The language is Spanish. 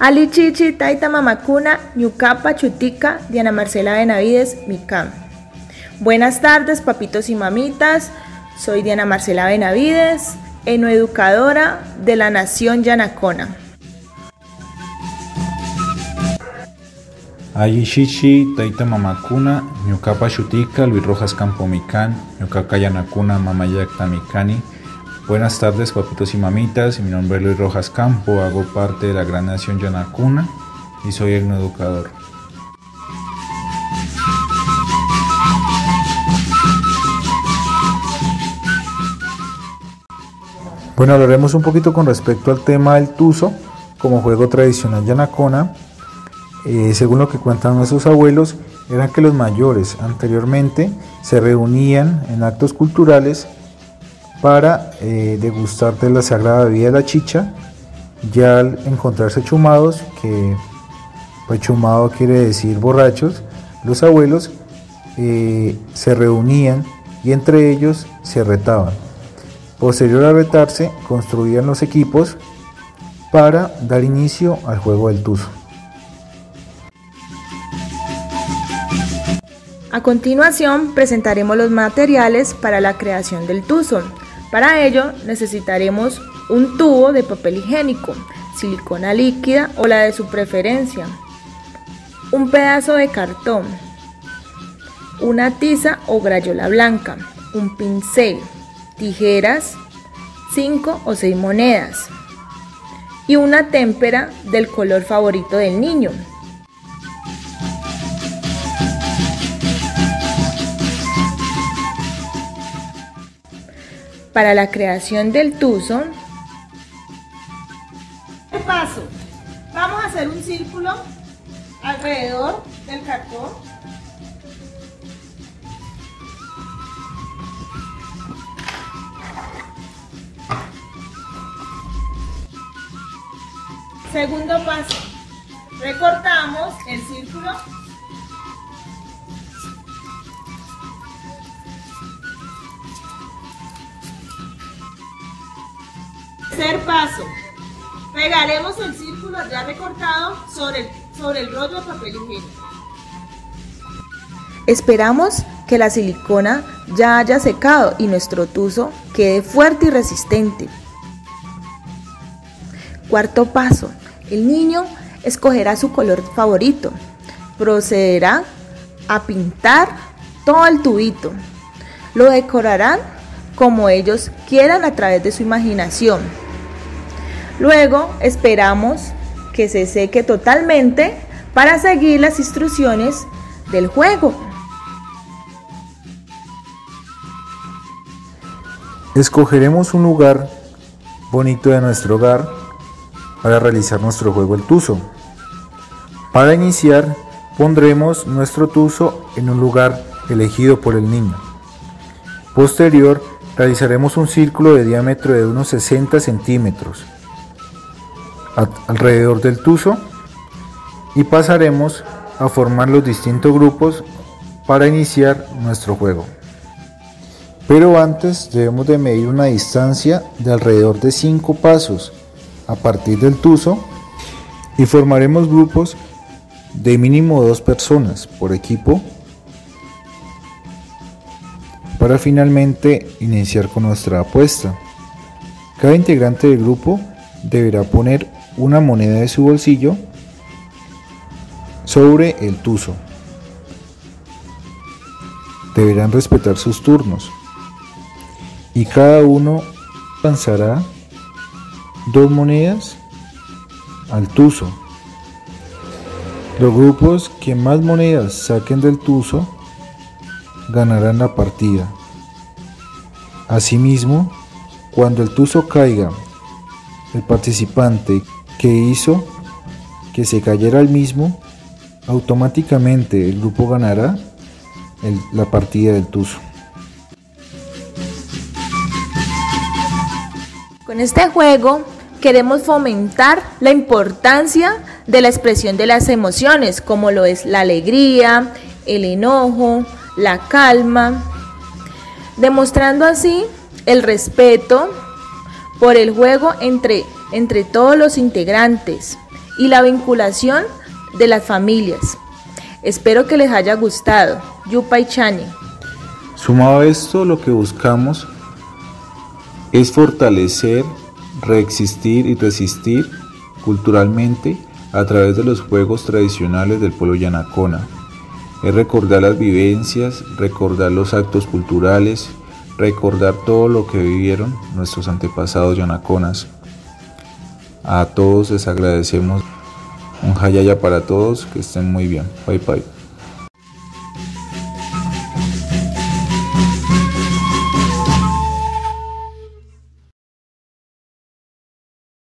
Ali Chichi, Taita Mamacuna, Ñucapa, Chutica, Diana Marcela Benavides, Micam. Buenas tardes, papitos y mamitas. Soy Diana Marcela Benavides, enoeducadora de la Nación Yanacona. Ayi Shishi, Taita Mamakuna, Ñucapa Chutica, Luis Rojas Campomicán, Ñucaca Yanacuna, Mamayacta Micani. Buenas tardes, papitos y mamitas. Mi nombre es Luis Rojas Campo, hago parte de la Gran Nación Yanacuna y soy educador. Bueno, hablaremos un poquito con respecto al tema del Tuzo como juego tradicional yanacona. Eh, según lo que cuentan nuestros abuelos, eran que los mayores anteriormente se reunían en actos culturales para eh, degustar de la sagrada bebida de la chicha. Ya al encontrarse chumados, que pues chumado quiere decir borrachos, los abuelos eh, se reunían y entre ellos se retaban. Posterior a retarse, construían los equipos para dar inicio al juego del tuzo. A continuación presentaremos los materiales para la creación del tuzo. Para ello necesitaremos un tubo de papel higiénico, silicona líquida o la de su preferencia, un pedazo de cartón, una tiza o grayola blanca, un pincel, tijeras, 5 o 6 monedas. Y una témpera del color favorito del niño. Para la creación del tuzo, paso, vamos a hacer un círculo alrededor del cartón Segundo paso, recortamos el círculo. Tercer paso, pegaremos el círculo ya recortado sobre el, sobre el rollo de papel higiénico. Esperamos que la silicona ya haya secado y nuestro tuzo quede fuerte y resistente. Cuarto paso, el niño escogerá su color favorito. Procederá a pintar todo el tubito. Lo decorarán como ellos quieran a través de su imaginación. Luego esperamos que se seque totalmente para seguir las instrucciones del juego. Escogeremos un lugar bonito de nuestro hogar para realizar nuestro juego el tuzo. Para iniciar pondremos nuestro tuzo en un lugar elegido por el niño. Posterior realizaremos un círculo de diámetro de unos 60 centímetros alrededor del tuzo y pasaremos a formar los distintos grupos para iniciar nuestro juego. Pero antes debemos de medir una distancia de alrededor de 5 pasos a partir del tuzo y formaremos grupos de mínimo dos personas por equipo para finalmente iniciar con nuestra apuesta. Cada integrante del grupo deberá poner una moneda de su bolsillo sobre el tuzo. Deberán respetar sus turnos y cada uno lanzará dos monedas al tuzo. Los grupos que más monedas saquen del tuzo ganarán la partida. Asimismo, cuando el tuzo caiga, el participante que hizo que se cayera el mismo, automáticamente el grupo ganará la partida del tuzo. Con este juego queremos fomentar la importancia de la expresión de las emociones, como lo es la alegría, el enojo, la calma, demostrando así el respeto por el juego entre, entre todos los integrantes y la vinculación de las familias. Espero que les haya gustado. Yupa y Chani. Sumado a esto, lo que buscamos es fortalecer, reexistir y resistir culturalmente a través de los juegos tradicionales del pueblo yanacona. Es recordar las vivencias, recordar los actos culturales, recordar todo lo que vivieron nuestros antepasados yanaconas. A todos les agradecemos un hayaya para todos, que estén muy bien. Bye bye.